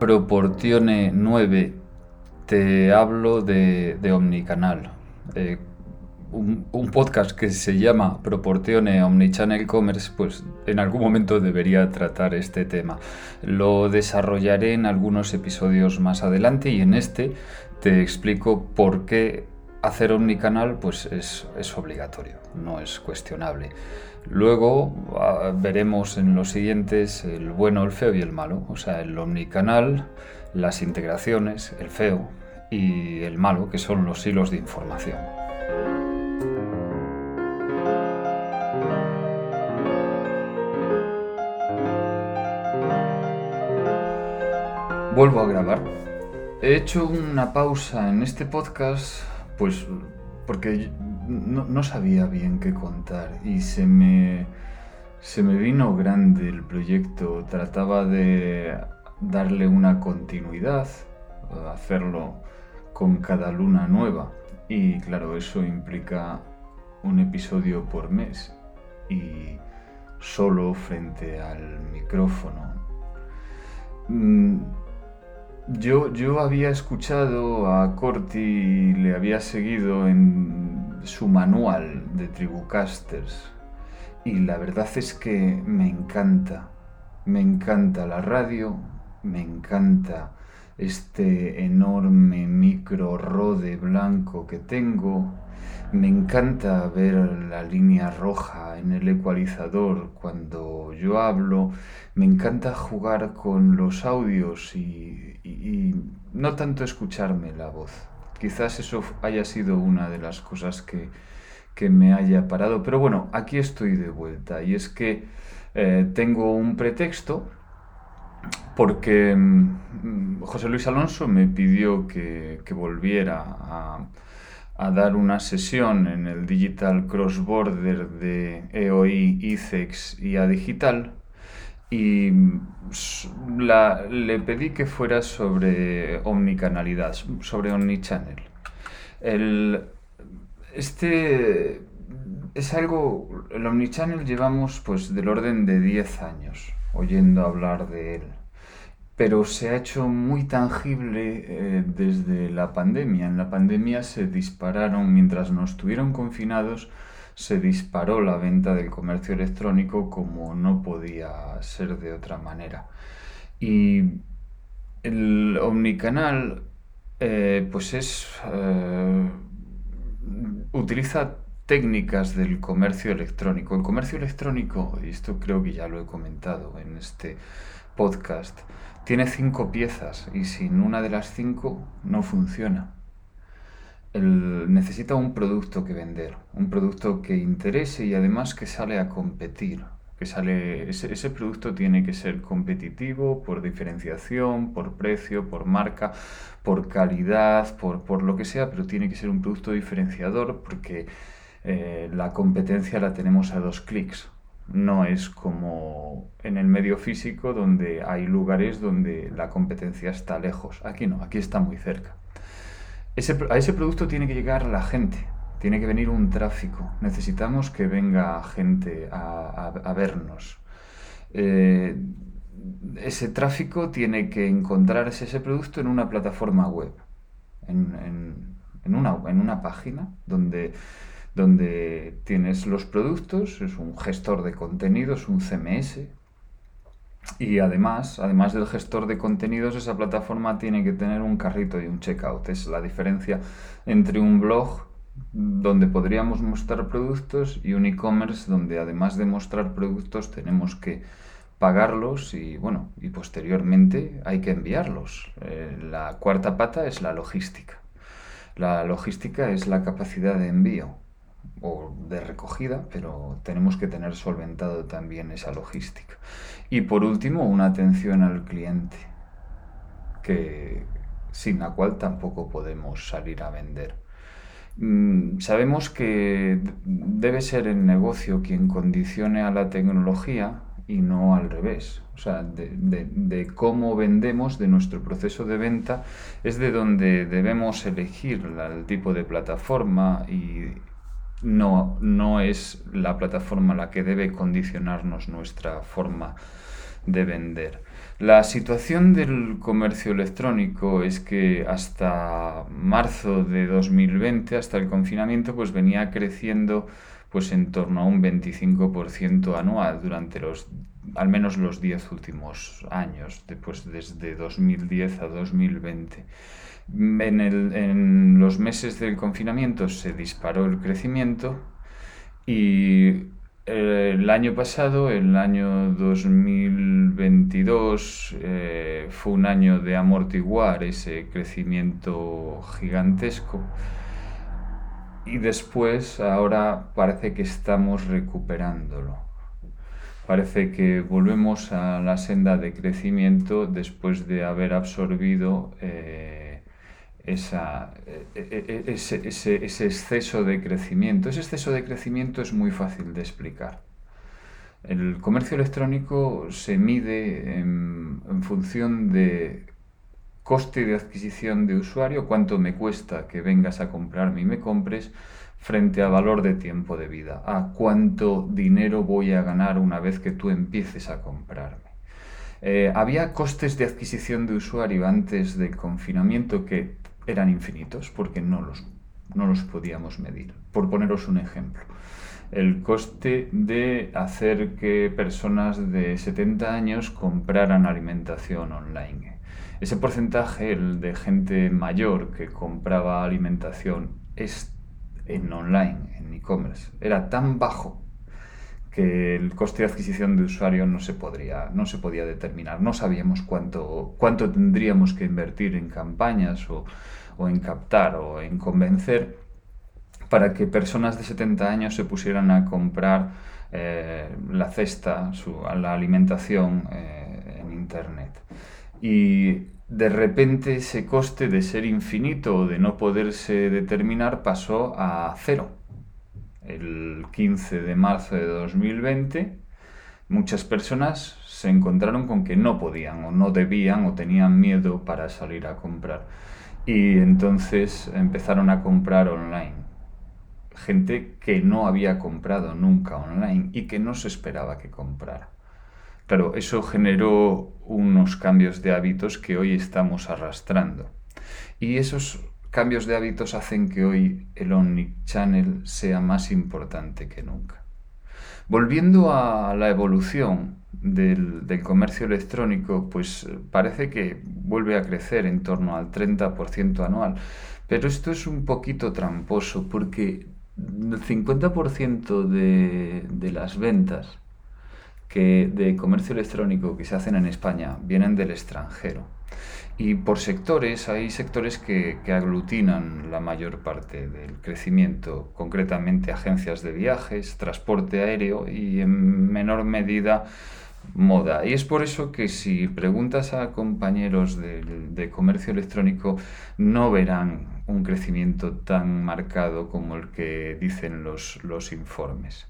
Proportione 9 te hablo de, Omnicanal, eh, un, podcast que se llama Proportione Omnichannel Commerce, pues en algún momento debería tratar este tema. Lo desarrollaré en algunos episodios más adelante y en este te explico por qué hacer omnicanal pues es, es obligatorio, no es cuestionable. Luego ah, veremos en los siguientes el bueno, el feo y el malo, o sea, el omnicanal, las integraciones, el feo y el malo, que son los hilos de información. Vuelvo a grabar. He hecho una pausa en este podcast, pues porque no, sabía bien qué contar y se me, se me vino grande el proyecto. Trataba de darle una continuidad, hacerlo con cada luna nueva. Y claro, eso implica un episodio por mes y solo frente al micrófono. Mm, yo, yo había escuchado a Corti y le había seguido en su manual de Tribucasters. Y la verdad es que me encanta, me encanta la radio, me encanta este enorme micro rode blanco que tengo, me encanta ver la línea roja en el ecualizador cuando yo hablo, me encanta jugar con los audios y, no tanto escucharme la voz. Quizás eso haya sido una de las cosas que, me haya parado, pero bueno, aquí estoy de vuelta. Y es que eh, tengo un pretexto porque mm, José Luis Alonso me pidió que, volviera a, dar una sesión en el Digital Cross Border de EOI, ICEX y A Digital y le pedí que fuera sobre omnicanalidad, sobre omnichannel. El, este es algo, el omnichannel llevamos pues del orden de 10 años oyendo hablar de él, pero se ha hecho muy tangible eh, desde la pandemia. En la pandemia se dispararon, mientras nos tuvieron confinados, se disparó la venta del comercio electrónico como no podía ser de otra manera. Y el omnicanal, eh, pues es... Eh, utiliza técnicas del comercio electrónico. El comercio electrónico, y esto creo que ya lo he comentado en este podcast, tiene cinco piezas y sin una de las cinco no funciona necesita un producto que vender, un producto que interese y además que sale a competir. Que sale, ese, producto tiene que ser competitivo por diferenciación, por precio, por marca, por calidad, por, por lo que sea, pero tiene que ser un producto diferenciador porque eh, la competencia la tenemos a dos clics. No es como en el medio físico donde hay lugares donde la competencia está lejos. Aquí no, aquí está muy cerca a ese producto tiene que llegar la gente, tiene que venir un tráfico, necesitamos que venga gente a, vernos. Eh, ese tráfico tiene que encontrarse ese producto en una plataforma web, en, una, en una, página donde, donde tienes los productos, es un gestor de contenidos, un CMS, y además, además del gestor de contenidos, esa plataforma tiene que tener un carrito y un checkout. Es la diferencia entre un blog donde podríamos mostrar productos y un e-commerce donde además de mostrar productos tenemos que pagarlos y bueno, y posteriormente hay que enviarlos. Eh, la cuarta pata es la logística. La logística es la capacidad de envío o de recogida, pero tenemos que tener solventado también esa logística. Y por último, una atención al cliente, que sin la cual tampoco podemos salir a vender. Mm, sabemos que debe ser el negocio quien condicione a la tecnología y no al revés. O sea, de, de, cómo vendemos, de nuestro proceso de venta, es de donde debemos elegir el tipo de plataforma y, no, no es la plataforma la que debe condicionarnos nuestra forma de vender. La situación del comercio electrónico es que hasta marzo de 2020, hasta el confinamiento, pues venía creciendo pues en torno a un 25% anual durante los al menos los 10 últimos años, después desde 2010 a 2020. En, los meses del confinamiento se disparó el crecimiento y el año pasado, el año 2022, eh, fue un año de amortiguar ese crecimiento gigantesco. Y después, ahora parece que estamos recuperándolo. Parece que volvemos a la senda de crecimiento después de haber absorbido eh, esa, e, e, e, ese, ese, exceso de crecimiento. Ese exceso de crecimiento es muy fácil de explicar. El comercio electrónico se mide en, función de coste de adquisición de usuario, cuánto me cuesta que vengas a comprarme y me compres, frente a valor de tiempo de vida, a cuánto dinero voy a ganar una vez que tú empieces a comprarme. Eh, había costes de adquisición de usuario antes del confinamiento que eran infinitos porque no los, no los podíamos medir. Por poneros un ejemplo, el coste de hacer que personas de 70 años compraran alimentación online. Ese porcentaje, el de gente mayor que compraba alimentación es en online, en e-commerce, era tan bajo que el coste de adquisición de usuario no se, podría, no se podía determinar. No sabíamos cuánto, cuánto tendríamos que invertir en campañas o, o en captar o en convencer para que personas de 70 años se pusieran a comprar eh, la cesta, su, la alimentación eh, en Internet. Y de repente ese coste de ser infinito o de no poderse determinar pasó a cero. El 15 de marzo de 2020 muchas personas se encontraron con que no podían o no debían o tenían miedo para salir a comprar. Y entonces empezaron a comprar online. Gente que no había comprado nunca online y que no se esperaba que comprara. Claro, eso generó unos cambios de hábitos que hoy estamos arrastrando. Y esos cambios de hábitos hacen que hoy el omnichannel sea más importante que nunca. Volviendo a la evolución del, comercio electrónico, pues parece que vuelve a crecer en torno al 30% anual. Pero esto es un poquito tramposo porque el 50% de, de las ventas que de comercio electrónico que se hacen en España vienen del extranjero. Y por sectores, hay sectores que, que, aglutinan la mayor parte del crecimiento, concretamente agencias de viajes, transporte aéreo y en menor medida moda. Y es por eso que si preguntas a compañeros de, comercio electrónico no verán un crecimiento tan marcado como el que dicen los, los informes.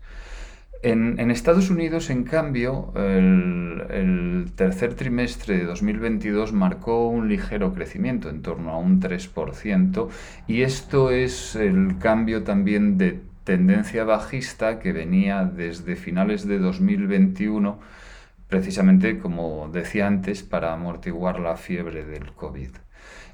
En, Estados Unidos, en cambio, el, tercer trimestre de 2022 marcó un ligero crecimiento, en torno a un 3%, y esto es el cambio también de tendencia bajista que venía desde finales de 2021, precisamente, como decía antes, para amortiguar la fiebre del COVID.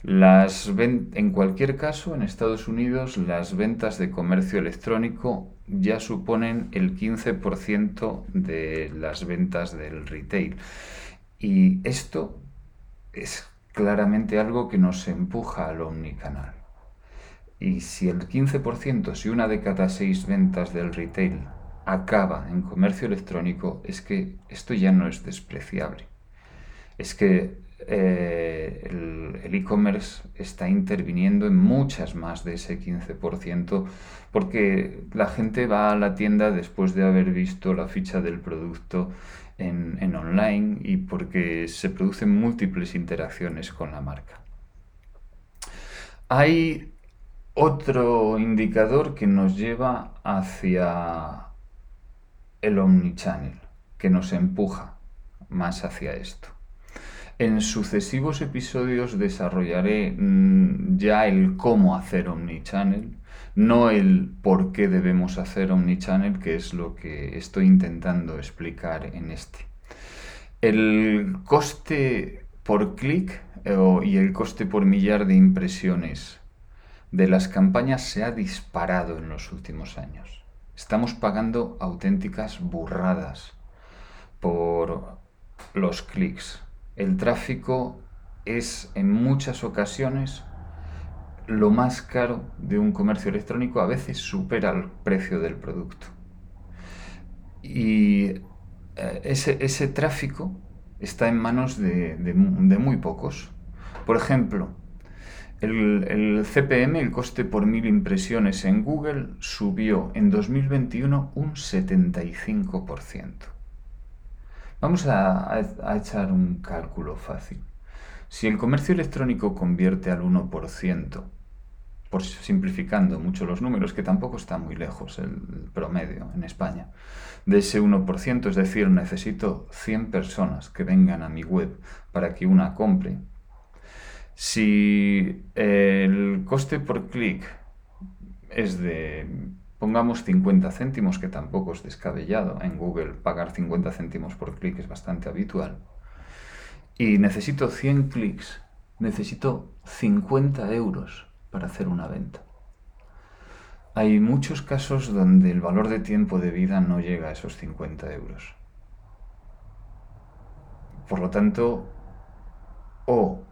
Las en cualquier caso, en Estados Unidos, las ventas de comercio electrónico ya suponen el 15% de las ventas del retail. Y esto es claramente algo que nos empuja al omnicanal. Y si el 15%, si una de cada seis ventas del retail acaba en comercio electrónico, es que esto ya no es despreciable. Es que eh, el e-commerce está interviniendo en muchas más de ese 15%, porque la gente va a la tienda después de haber visto la ficha del producto en, en online y porque se producen múltiples interacciones con la marca. Hay otro indicador que nos lleva hacia el omnichannel, que nos empuja más hacia esto. En sucesivos episodios desarrollaré mm, ya el cómo hacer Omnichannel, no el por qué debemos hacer Omnichannel, que es lo que estoy intentando explicar en este. El coste por clic eh, y el coste por millar de impresiones de las campañas se ha disparado en los últimos años. Estamos pagando auténticas burradas por los clics. El tráfico es en muchas ocasiones lo más caro de un comercio electrónico, a veces supera el precio del producto. Y eh, ese, tráfico está en manos de, muy pocos. Por ejemplo, el, CPM, el coste por mil impresiones en Google, subió en 2021 un 75%. Vamos a, echar un cálculo fácil. Si el comercio electrónico convierte al 1%, por simplificando mucho los números, que tampoco está muy lejos el promedio en España, de ese 1%, es decir, necesito 100 personas que vengan a mi web para que una compre, si el coste por clic es de Pongamos 50 céntimos, que tampoco es descabellado. En Google pagar 50 céntimos por clic es bastante habitual. Y necesito 100 clics, necesito 50 euros para hacer una venta. Hay muchos casos donde el valor de tiempo de vida no llega a esos 50 euros. Por lo tanto, o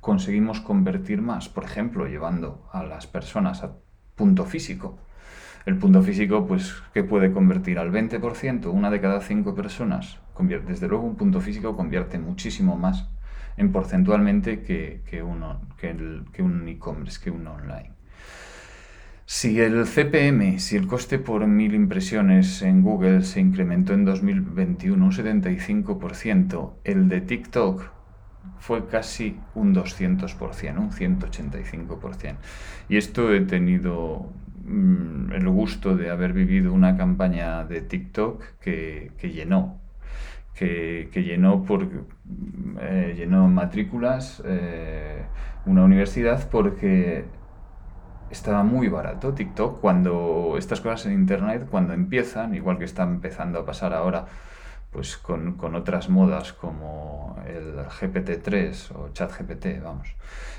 conseguimos convertir más, por ejemplo, llevando a las personas a punto físico, el punto físico, pues, ¿qué puede convertir al 20%? Una de cada cinco personas. Convierte, desde luego, un punto físico convierte muchísimo más en porcentualmente que, que, uno, que, que un e-commerce, que un online. Si el CPM, si el coste por mil impresiones en Google se incrementó en 2021 un 75%, el de TikTok fue casi un 200%, un 185%. Y esto he tenido Mm, el gusto de haber vivido una campaña de TikTok que, llenó, que, llenó, por, eh, llenó matrículas eh, una universidad porque estaba muy barato TikTok cuando estas cosas en Internet, cuando empiezan, igual que está empezando a pasar ahora, pues con, otras modas como el GPT-3 o ChatGPT, vamos,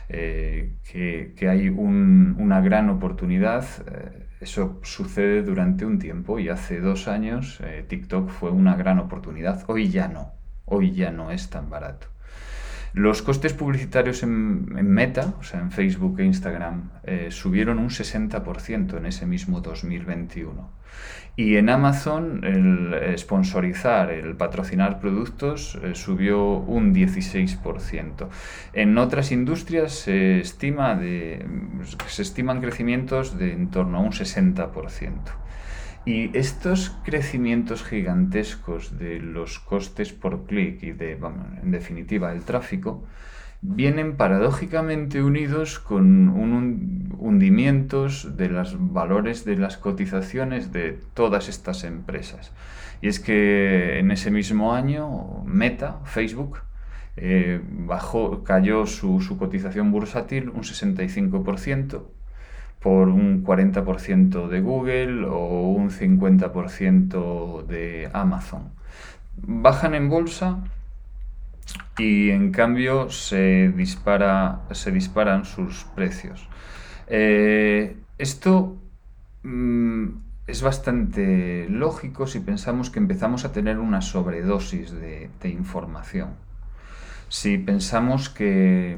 eh, que, hay una gran oportunidad. Eh, eso sucede durante un tiempo y hace dos años eh, TikTok fue una gran oportunidad. Hoy ya no, hoy ya no es tan barato. Los costes publicitarios en, Meta, o sea, en Facebook e Instagram, eh, subieron un 60% en ese mismo 2021. Y en Amazon el sponsorizar, el patrocinar productos eh, subió un 16%. En otras industrias se, estima de, se estiman crecimientos de en torno a un 60%. Y estos crecimientos gigantescos de los costes por clic y de, en definitiva, el tráfico, vienen paradójicamente unidos con un hundimientos de los valores de las cotizaciones de todas estas empresas. Y es que en ese mismo año Meta, Facebook, eh, bajó, cayó su cotización bursátil un 65%, por un 40% de Google o un 50% de Amazon. Bajan en bolsa y en cambio se, dispara, se disparan sus precios. Eh, esto mm, es bastante lógico si pensamos que empezamos a tener una sobredosis de información. Si pensamos que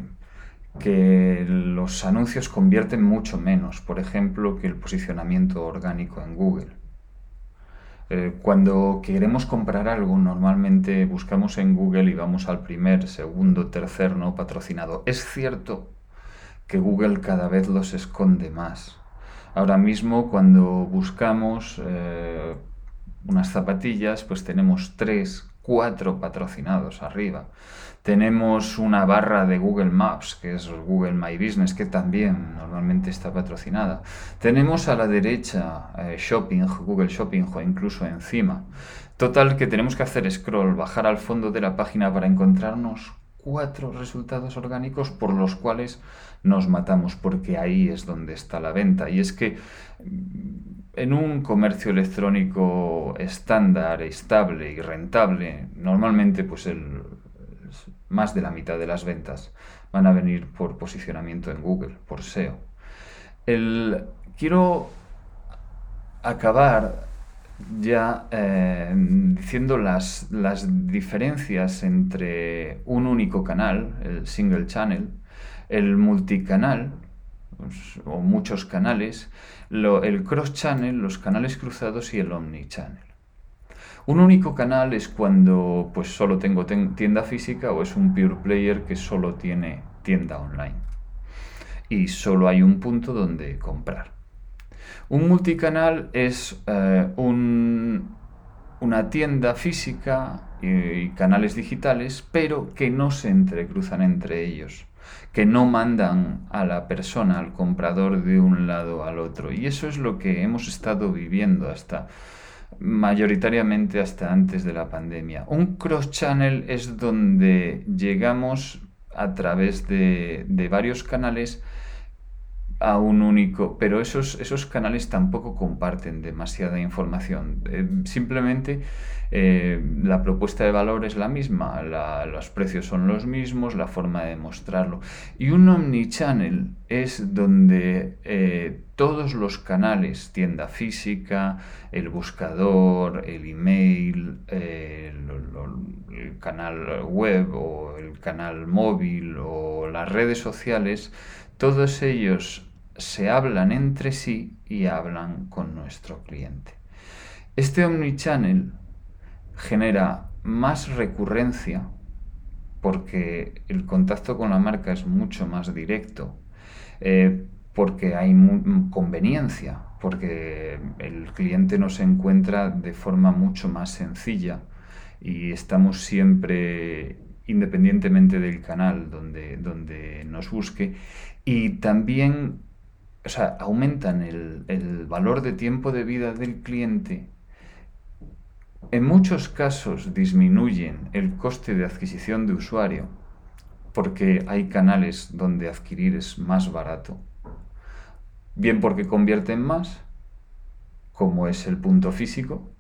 que los anuncios convierten mucho menos, por ejemplo, que el posicionamiento orgánico en Google. Eh, cuando queremos comprar algo, normalmente buscamos en Google y vamos al primer, segundo, tercer no patrocinado. Es cierto que Google cada vez los esconde más. Ahora mismo, cuando buscamos eh, unas zapatillas, pues tenemos tres, cuatro patrocinados arriba. Tenemos una barra de Google Maps, que es Google My Business, que también normalmente está patrocinada. Tenemos a la derecha eh, Shopping, Google Shopping o incluso encima. Total que tenemos que hacer scroll, bajar al fondo de la página para encontrarnos cuatro resultados orgánicos por los cuales nos matamos, porque ahí es donde está la venta. Y es que en un comercio electrónico estándar, estable y rentable, normalmente pues el, más de la mitad de las ventas van a venir por posicionamiento en Google, por SEO. El, quiero acabar ya eh, diciendo las, las diferencias entre un único canal, el single channel, el multicanal, o muchos canales, el cross-channel, los canales cruzados y el omni-channel. Un único canal es cuando pues solo tengo tienda física o es un pure player que solo tiene tienda online. Y solo hay un punto donde comprar. Un multicanal es eh, una tienda física y canales digitales, pero que no se entrecruzan entre ellos que no mandan a la persona, al comprador de un lado al otro. Y eso es lo que hemos estado viviendo hasta mayoritariamente hasta antes de la pandemia. Un cross-channel es donde llegamos a través de, de varios canales a un único, pero esos, esos canales tampoco comparten demasiada información. Eh, simplemente eh, la propuesta de valor es la misma, los precios son los mismos, la forma de mostrarlo. Y un omnichannel es donde eh, todos los canales, tienda física, el buscador, el email, el canal web o el canal móvil o las redes sociales, todos ellos se hablan entre sí y hablan con nuestro cliente. Este omnichannel genera más recurrencia porque el contacto con la marca es mucho más directo, eh, porque hay conveniencia, porque el cliente nos encuentra de forma mucho más sencilla y estamos siempre independientemente del canal donde, donde nos busque y también o sea, aumentan el, el valor de tiempo de vida del cliente en muchos casos disminuyen el coste de adquisición de usuario porque hay canales donde adquirir es más barato. Bien porque convierten más, como es el punto físico,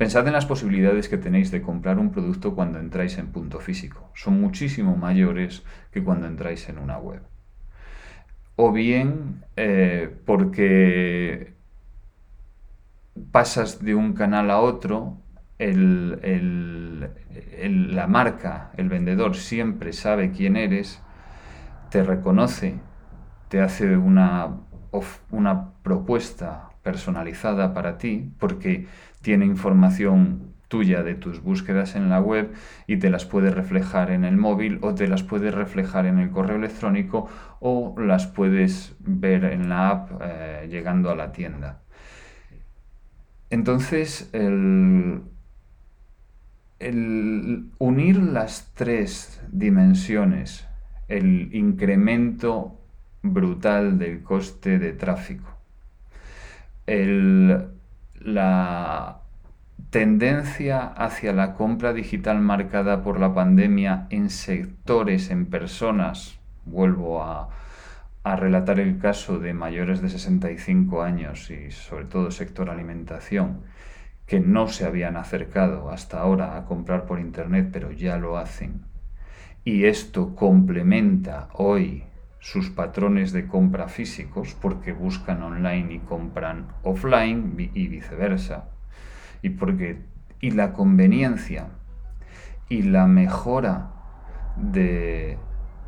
Pensad en las posibilidades que tenéis de comprar un producto cuando entráis en punto físico. Son muchísimo mayores que cuando entráis en una web. O bien eh, porque pasas de un canal a otro, la marca, el vendedor siempre sabe quién eres, te reconoce, te hace una propuesta personalizada para ti, porque tiene información tuya de tus búsquedas en la web y te las puede reflejar en el móvil o te las puede reflejar en el correo electrónico o las puedes ver en la app eh, llegando a la tienda. Entonces, el, unir las tres dimensiones, el incremento brutal del coste de tráfico, la tendencia hacia la compra digital marcada por la pandemia en sectores, en personas, vuelvo a, a relatar el caso de mayores de 65 años y sobre todo sector alimentación, que no se habían acercado hasta ahora a comprar por Internet, pero ya lo hacen. Y esto complementa hoy sus patrones de compra físicos porque buscan online y compran offline y viceversa. Y porque y la conveniencia y la mejora de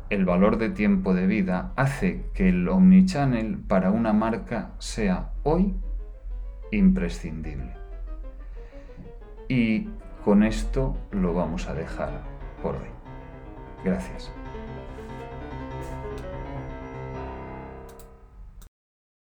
el valor de tiempo de vida hace que el omnichannel para una marca sea hoy imprescindible. Y con esto lo vamos a dejar por hoy. Gracias.